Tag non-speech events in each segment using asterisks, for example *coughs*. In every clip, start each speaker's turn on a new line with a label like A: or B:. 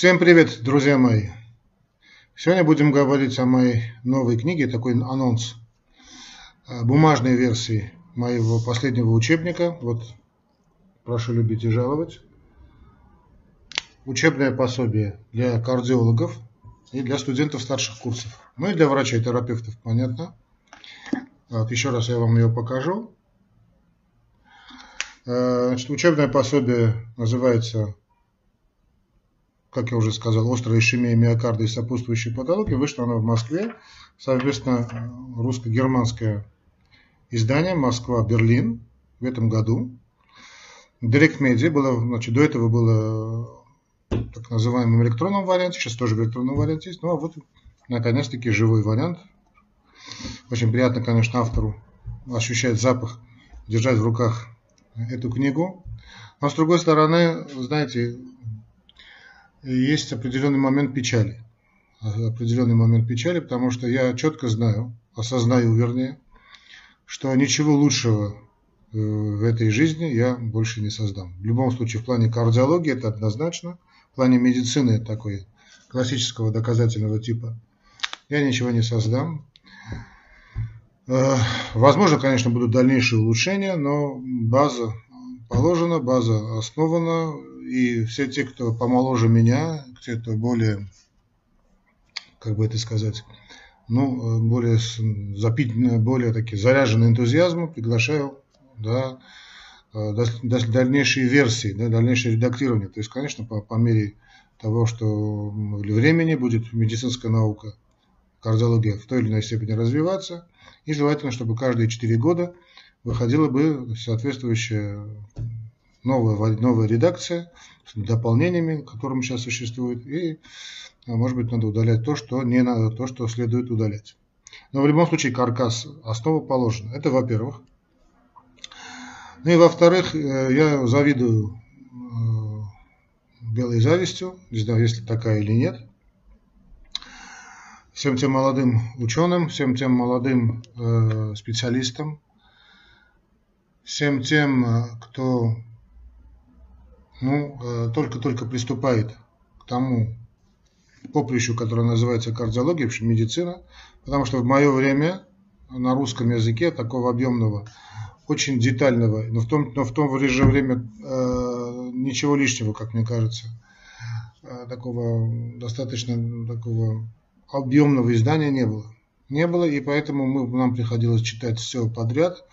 A: Всем привет, друзья мои! Сегодня будем говорить о моей новой книге, такой анонс э, бумажной версии моего последнего учебника. Вот, прошу любить и жаловать. Учебное пособие для кардиологов и для студентов старших курсов. Ну и для врачей терапевтов, понятно. Вот, еще раз я вам ее покажу. Э, значит, учебное пособие называется как я уже сказал, острая ишемия миокарда и сопутствующие патологии. Вышло оно в Москве, соответственно, русско-германское издание «Москва-Берлин» в этом году. Direct Media было, значит, до этого было так называемом в электронном варианте, сейчас тоже в электронном варианте есть, ну а вот наконец-таки живой вариант. Очень приятно, конечно, автору ощущать запах, держать в руках эту книгу. Но с другой стороны, знаете, есть определенный момент печали. Определенный момент печали, потому что я четко знаю, осознаю вернее, что ничего лучшего э, в этой жизни я больше не создам. В любом случае, в плане кардиологии это однозначно, в плане медицины такой классического доказательного типа я ничего не создам. Э, возможно, конечно, будут дальнейшие улучшения, но база положена, база основана, и все те, кто помоложе меня, кто более, как бы это сказать, ну, более запить, более такие заряжены энтузиазмом, приглашаю, да, э, дальнейшие версии, да, дальнейшее редактирование. То есть, конечно, по, по мере того, что времени будет медицинская наука, кардиология в той или иной степени развиваться, и желательно, чтобы каждые 4 года выходила бы соответствующая новая, новая редакция с дополнениями, которые сейчас существуют, и, а, может быть, надо удалять то, что не надо, то, что следует удалять. Но в любом случае каркас, основа положена. Это во-первых. Ну и во-вторых, э, я завидую э, белой завистью, не знаю, есть ли такая или нет, всем тем молодым ученым, всем тем молодым э, специалистам, всем тем, кто ну, э, только-только приступает к тому поприщу, которое называется кардиология, в общем, медицина, потому что в мое время на русском языке такого объемного, очень детального, но в том, но в том же время э, ничего лишнего, как мне кажется, э, такого достаточно такого объемного издания не было. Не было, и поэтому мы, нам приходилось читать все подряд,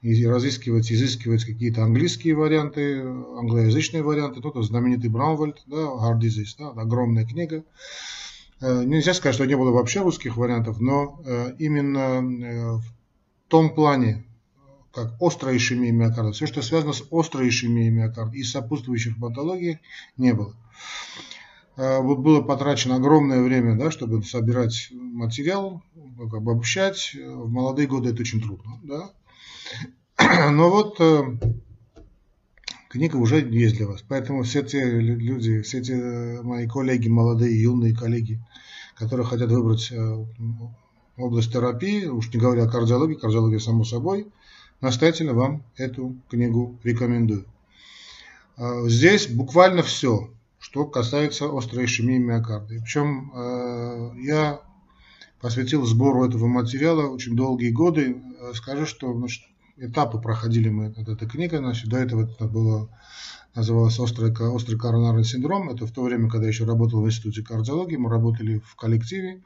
A: и разыскивать, изыскивать какие-то английские варианты, англоязычные варианты. Тут знаменитый Браунвальд, да, Hard Disease, да, огромная книга. Э, нельзя сказать, что не было вообще русских вариантов, но э, именно э, в том плане, как острая ишемия миокарда, все, что связано с острой ишемией миокарда и сопутствующих патологий, не было. Было потрачено огромное время, да, чтобы собирать материал, обобщать. В молодые годы это очень трудно. Да? *clears throat* Но вот э, книга уже есть для вас. Поэтому все те люди, все те мои коллеги, молодые, юные коллеги, которые хотят выбрать э, область терапии, уж не говоря о кардиологии, кардиология само собой, настоятельно вам эту книгу рекомендую. Э, здесь буквально все, что касается острой ишемии миокарда. Причем я посвятил сбору этого материала очень долгие годы. Скажу, что значит, этапы проходили мы от этой книги. Значит, до этого это было называлось острый, острый коронарный синдром. Это в то время, когда я еще работал в институте кардиологии, мы работали в коллективе.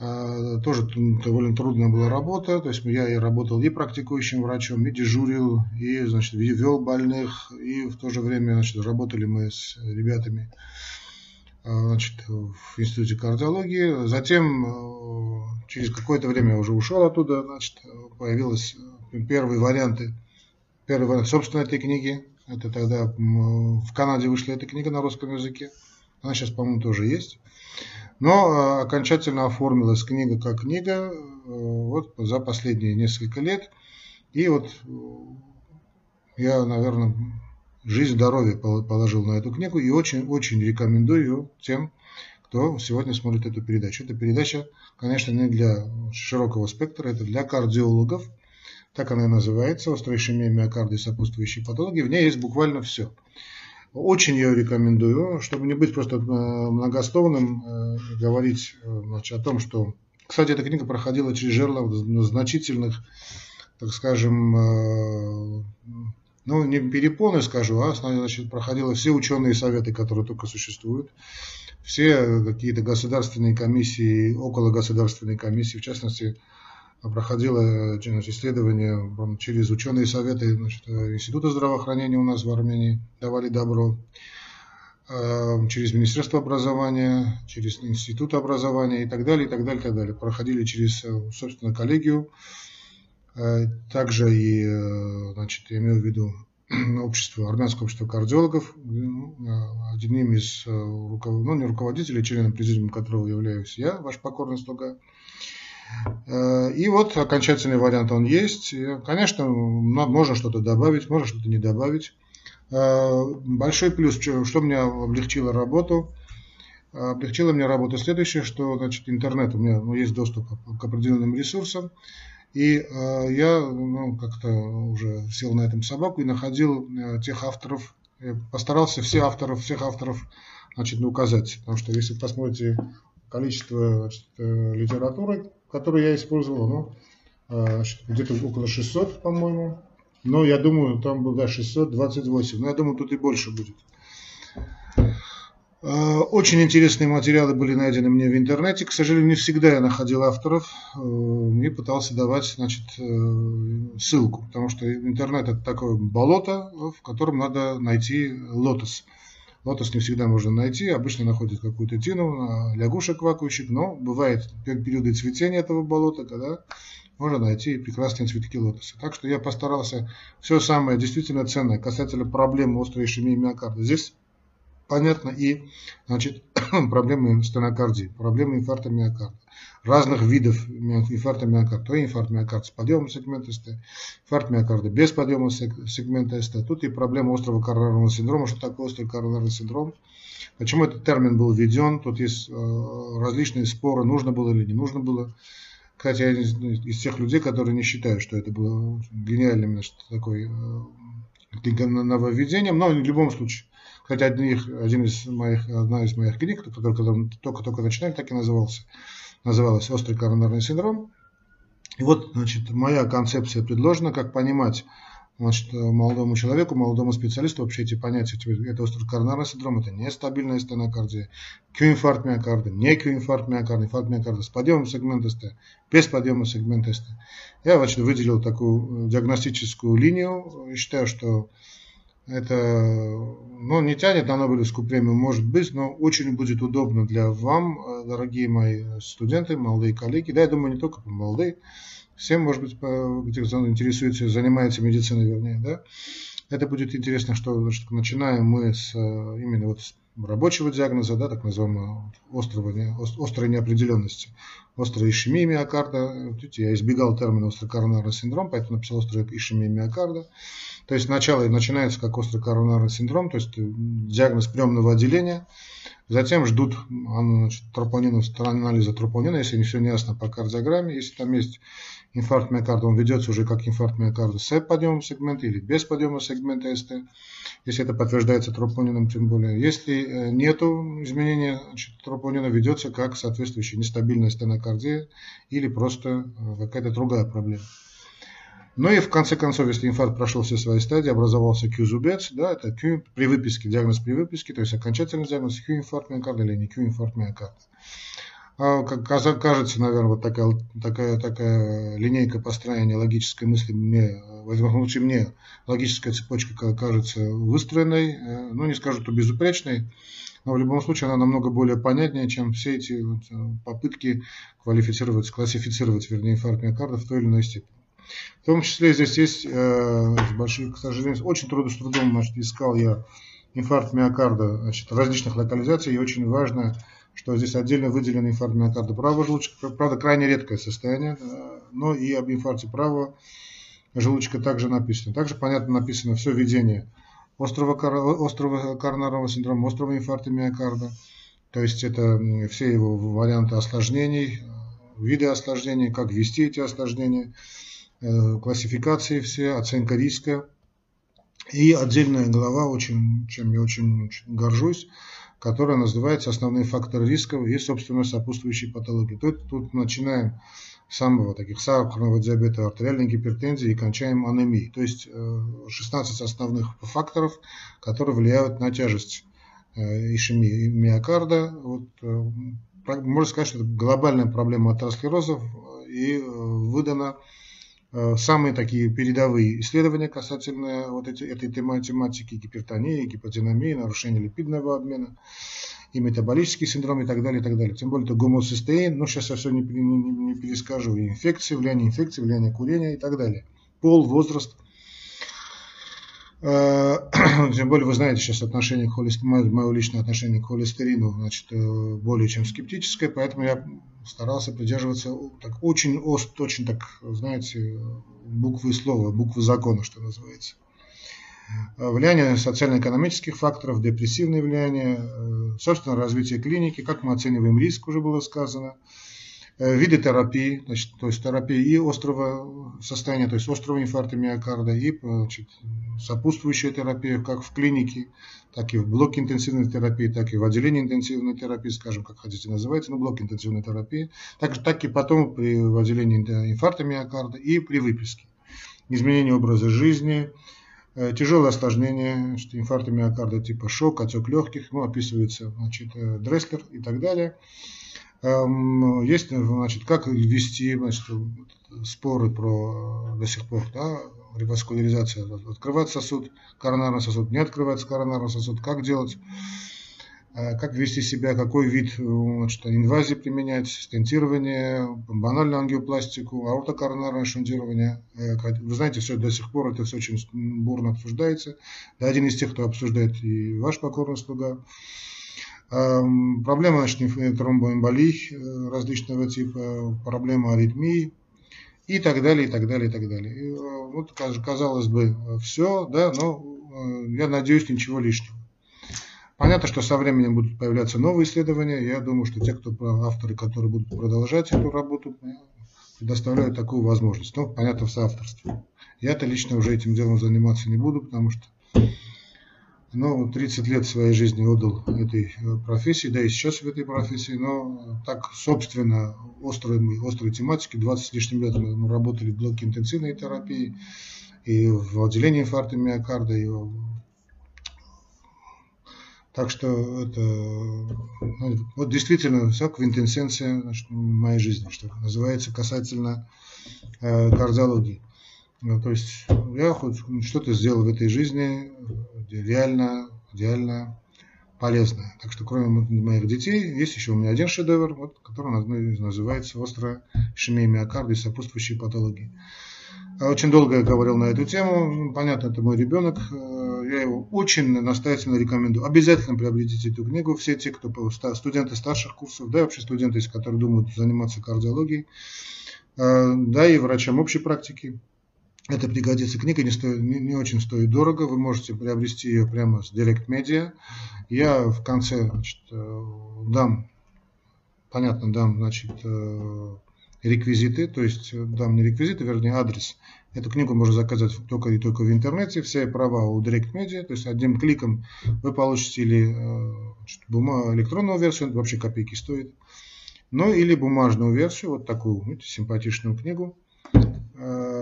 A: А, тоже довольно трудная была работа, то есть я и работал и практикующим врачом, и дежурил, и значит, вел больных, и в то же время значит, работали мы с ребятами значит, в институте кардиологии. Затем э, через какое-то время я уже ушел оттуда, значит, появилась первые варианты, первый вариант, собственно, этой книги. Это тогда в Канаде вышла эта книга на русском языке. Она сейчас, по-моему, тоже есть. Но э, окончательно оформилась книга как книга э, вот за последние несколько лет. И вот э, я, наверное, жизнь, здоровье положил на эту книгу и очень-очень рекомендую ее тем, кто сегодня смотрит эту передачу. Эта передача, конечно, не для широкого спектра, это для кардиологов, так она и называется, острая ишемия миокарда и сопутствующие патологии. В ней есть буквально все. Очень ее рекомендую, чтобы не быть просто многословным, говорить значит, о том, что... Кстати, эта книга проходила через жерло значительных, так скажем, ну, не перепоны скажу, а значит, проходила все ученые советы, которые только существуют, все какие-то государственные комиссии, около государственной комиссии, в частности, проходило значит, исследование через ученые советы значит, Института здравоохранения у нас в Армении, давали добро, э, через Министерство образования, через Институт образования и так далее, и так далее, и так далее. Проходили через, собственно, коллегию также и, э, значит, я имею в виду *clears throat* общество, армянское общество кардиологов, ну, э, одним из ну, не руководителей, членом президиума которого являюсь я, ваш покорный слуга. И вот окончательный вариант он есть. Конечно, можно что-то добавить, можно что-то не добавить. Большой плюс, что мне облегчило работу, облегчило мне работу следующее, что значит, интернет, у меня ну, есть доступ к определенным ресурсам, и э, я ну, как-то уже сел на этом собаку и находил э, тех авторов, я постарался все авторов, всех авторов значит, указать. Потому что если посмотрите количество значит, э, литературы, которую я использовал, ну, э, где-то около 600, по-моему. Но я думаю, там было да, 628. Но я думаю, тут и больше будет. Э, очень интересные материалы были найдены мне в интернете. К сожалению, не всегда я находил авторов э, и пытался давать значит, э, ссылку, потому что интернет это такое болото, в котором надо найти лотос. Лотос не всегда можно найти, обычно находят какую-то тину, лягушек квакающих, но бывают периоды цветения этого болота, когда можно найти прекрасные цветки лотоса. Так что я постарался все самое действительно ценное касательно проблемы острой ишемии миокарда. Здесь понятно и значит, *coughs* проблемы стенокардии, проблемы инфаркта миокарда, разных видов инфаркта миокарда, то инфаркт миокарда с подъемом сегмента СТ, инфаркт миокарда без подъема сегмента СТ. Тут и проблема острого коронарного синдрома, что такое острый коронарный синдром, почему этот термин был введен, тут есть э, различные споры, нужно было или не нужно было. Кстати, я из, из тех людей, которые не считают, что это было гениальным значит, такой э, нововведением, но в любом случае Хотя одних, один из моих, одна из моих книг, которая только-только начинали, так и назывался, называлась «Острый коронарный синдром». И вот, значит, моя концепция предложена, как понимать значит, молодому человеку, молодому специалисту вообще эти понятия. Это острый коронарный синдром, это нестабильная стенокардия, Q-инфаркт миокарда, не Q-инфаркт миокарда, инфаркт миокарда с подъемом сегмента СТ, без подъема сегмента СТ. Я значит, выделил такую диагностическую линию. Считаю, что это, ну, не тянет на Нобелевскую премию, может быть, но очень будет удобно для вам, э, дорогие мои студенты, молодые коллеги. Да, я думаю, не только молодые, всем, может быть, кто интересуется, занимается медициной, вернее, да. Это будет интересно, что значит, начинаем мы с э, именно вот с рабочего диагноза, да, так называемого острого, острой неопределенности, острая ишемия миокарда. Видите, я избегал термина острый коронарный синдром, поэтому написал острая ишемия миокарда. То есть начало начинается как острый коронарный синдром, то есть э, диагноз приемного отделения. Затем ждут значит, тропонинов, анализа тропонина, если не все не ясно по кардиограмме. Если там есть инфаркт миокарда, он ведется уже как инфаркт миокарда с подъемом сегмента или без подъема сегмента СТ, если это подтверждается тропонином тем более. Если э, нет изменения значит, тропонина, ведется как соответствующая нестабильная стенокардия или просто э, какая-то другая проблема. Ну и в конце концов, если инфаркт прошел все свои стадии, образовался Q-зубец, да, это Q при выписке, диагноз при выписке, то есть окончательный диагноз Q-инфаркт миокарда или не Q-инфаркт миокарда. А, как кажется, наверное, вот такая, такая, такая линейка построения логической мысли мне, в этом случае мне логическая цепочка кажется выстроенной, э, ну не скажу, что безупречной, но в любом случае она намного более понятнее, чем все эти вот э, попытки квалифицировать, классифицировать, вернее, инфаркт миокарда в той или иной степени. В том числе здесь есть э, большие, к сожалению, очень трудно с трудом значит, искал я инфаркт миокарда значит, различных локализаций. И очень важно, что здесь отдельно выделен инфаркт миокарда правого желудочка. Правда, крайне редкое состояние, но и об инфаркте правого желудочка также написано. Также, понятно, написано все введение острого, острого коронарного синдрома, острого инфаркта миокарда. То есть это все его варианты осложнений, виды осложнений, как ввести эти осложнения – Э, классификации все, оценка риска, И отдельная глава, очень, чем я очень, очень горжусь, которая называется «Основные факторы рисков и, собственно, сопутствующие патологии». Тут, тут начинаем с самого таких сахарного диабета, артериальной гипертензии и кончаем анемией. То есть 16 э, основных факторов, которые влияют на тяжесть э, ишемии миокарда. Вот, э, можно сказать, что это глобальная проблема атеросклерозов и выдана самые такие передовые исследования касательно вот эти, этой тематики гипертонии, гиподинамии, нарушения липидного обмена и метаболический синдром и так далее, и так далее. Тем более это гомоцистеин, но сейчас я все не, не, не перескажу, и инфекции, влияние инфекции, влияние курения и так далее. Пол, возраст. Э, *clears throat* тем более вы знаете сейчас отношение к холестерину, мое личное отношение к холестерину, значит, э, более чем скептическое, поэтому я старался придерживаться так очень ост, очень так, знаете, буквы слова, буквы закона, что называется. Э, влияние социально-экономических факторов, депрессивное влияние, собственно, развитие клиники, как мы оцениваем риск, уже было сказано, виды терапии, значит, то есть терапия и острого состояния, то есть острого инфаркта миокарда, и значит, сопутствующая терапия, как в клинике, так и в блоке интенсивной терапии, так и в отделении интенсивной терапии, скажем, как хотите называется, но блок интенсивной терапии, так, так и потом при в отделении инфаркта миокарда и при выписке. Изменение образа жизни, Э, тяжелое осложнение, инфаркта миокарда типа шок, отек легких, ну, описывается значит, э, Дресслер и так далее. Эм, есть, значит, как ввести значит, споры про до сих пор, да, реваскуляризация, открывать сосуд, коронарный сосуд, не открывается коронарный сосуд, как делать а как вести себя, какой вид значит, инвазии применять, стентирование, банальную ангиопластику, аортокоронарное шунтирование. Э, вы знаете, все до сих пор это все очень бурно обсуждается. Да, один из тех, кто обсуждает и ваш покорный слуга. Проблема значит, тромбоэмболий э, различного типа, проблема аритмии и так далее, и так далее, и так далее. И, э, вот, казалось бы, все, да, но я надеюсь, ничего лишнего. Понятно, что со временем будут появляться новые исследования. Я думаю, что те, кто авторы, которые будут продолжать эту работу, предоставляют такую возможность. Ну, понятно, в соавторстве. Я-то лично уже этим делом заниматься не буду, потому что ну, 30 лет своей жизни отдал этой э, профессии, да и сейчас в этой профессии, но так, собственно, острой, острой тематики, 20 с лишним лет мы работали в блоке интенсивной терапии, и в отделении инфаркта миокарда, и так что это ну, вот действительно вся квинтэссенция моей жизни, что называется, касательно э, кардиологии. Ну, то есть я хоть что-то сделал в этой жизни реально, реально полезное. Так что кроме моих детей, есть еще у меня один шедевр, вот, который называется «Острая ишемия миокарда и сопутствующие патологии». Очень долго я говорил на эту тему. Понятно, это мой ребенок. Э, я его очень настоятельно рекомендую. Обязательно приобретите эту книгу. Все те, кто студенты старших курсов, да, вообще студенты, которые думают заниматься кардиологией, э, да, и врачам общей практики. Это пригодится. Книга не, стоит, не, не очень стоит дорого. Вы можете приобрести ее прямо с Direct Media. Я в конце значит, э, дам, понятно, дам, значит, реквизиты, то есть э, дам не реквизиты, вернее адрес. Эту книгу можно заказать только и только в интернете, все права у Direct Media, то есть одним кликом вы получите или э, бума, электронную версию, вообще копейки стоит, ну или бумажную версию, вот такую видите, симпатичную книгу.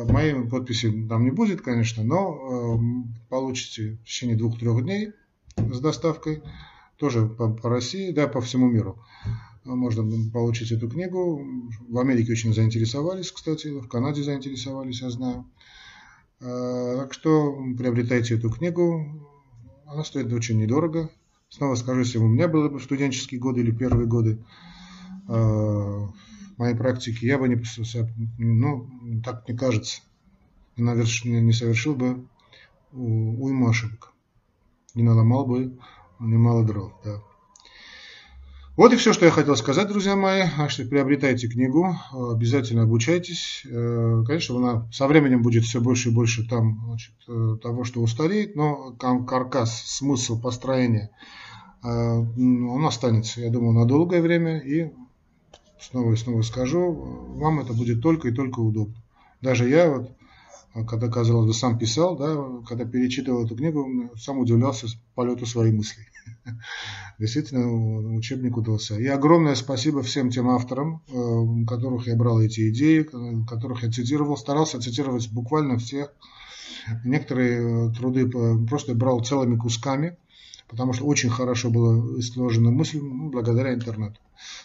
A: Э, моей подписи там не будет, конечно, но получите в течение двух-трех дней с доставкой, тоже по, по России, да, по всему миру можно получить эту книгу. В Америке очень заинтересовались, кстати, в Канаде заинтересовались, я знаю. А, так что приобретайте эту книгу. Она стоит очень недорого. Снова скажу, если у меня были бы студенческие годы или первые годы а, моей практики, я бы не, ну, так мне кажется, не совершил бы уйму ошибок. Не наломал бы немало дров, да. Вот и все, что я хотел сказать, друзья мои. Значит, приобретайте книгу, обязательно обучайтесь. Э, конечно, она со временем будет все больше и больше там значит, э, того, что устареет, но каркас, смысл построения, э, он останется, я думаю, на долгое время. И снова и снова скажу, вам это будет только и только удобно. Даже я вот когда, казалось бы, сам писал, да, когда перечитывал эту книгу, сам удивлялся полету своих мыслей. *laughs* Действительно, учебник удался. И огромное спасибо всем тем авторам, у которых я брал эти идеи, которых я цитировал, старался цитировать буквально всех. Некоторые труды просто брал целыми кусками, потому что очень хорошо была изложена мысль ну, благодаря интернету.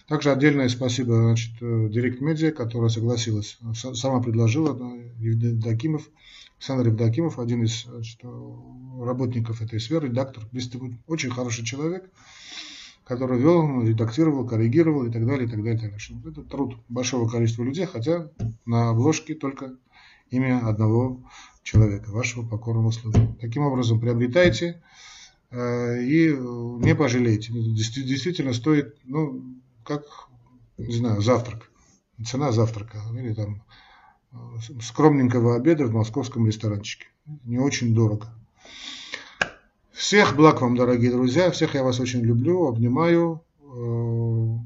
A: Также отдельное спасибо значит, Direct Media, которая согласилась, сама предложила, Евдокимов, Александр Евдокимов, один из значит, работников этой сферы, редактор, очень хороший человек, который вел, редактировал, коррегировал и так далее, и так далее. И так далее. Это труд большого количества людей, хотя на обложке только имя одного человека, вашего покорного слуги. Таким образом, приобретайте э, и не пожалейте. Действительно стоит, ну, как, не знаю, завтрак. Цена завтрака. Или там э, скромненького обеда в московском ресторанчике. Не очень дорого. Всех благ вам, дорогие друзья. Всех я вас очень люблю, обнимаю. Э,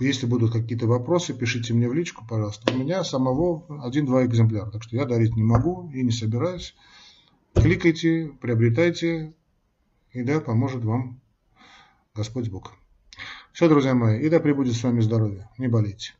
A: если будут какие-то вопросы, пишите мне в личку, пожалуйста. У меня самого один-два экземпляра, так что я дарить не могу и не собираюсь. Кликайте, приобретайте, и да, поможет вам Господь Бог. Все, друзья мои, и да пребудет с вами здоровье. Не болейте.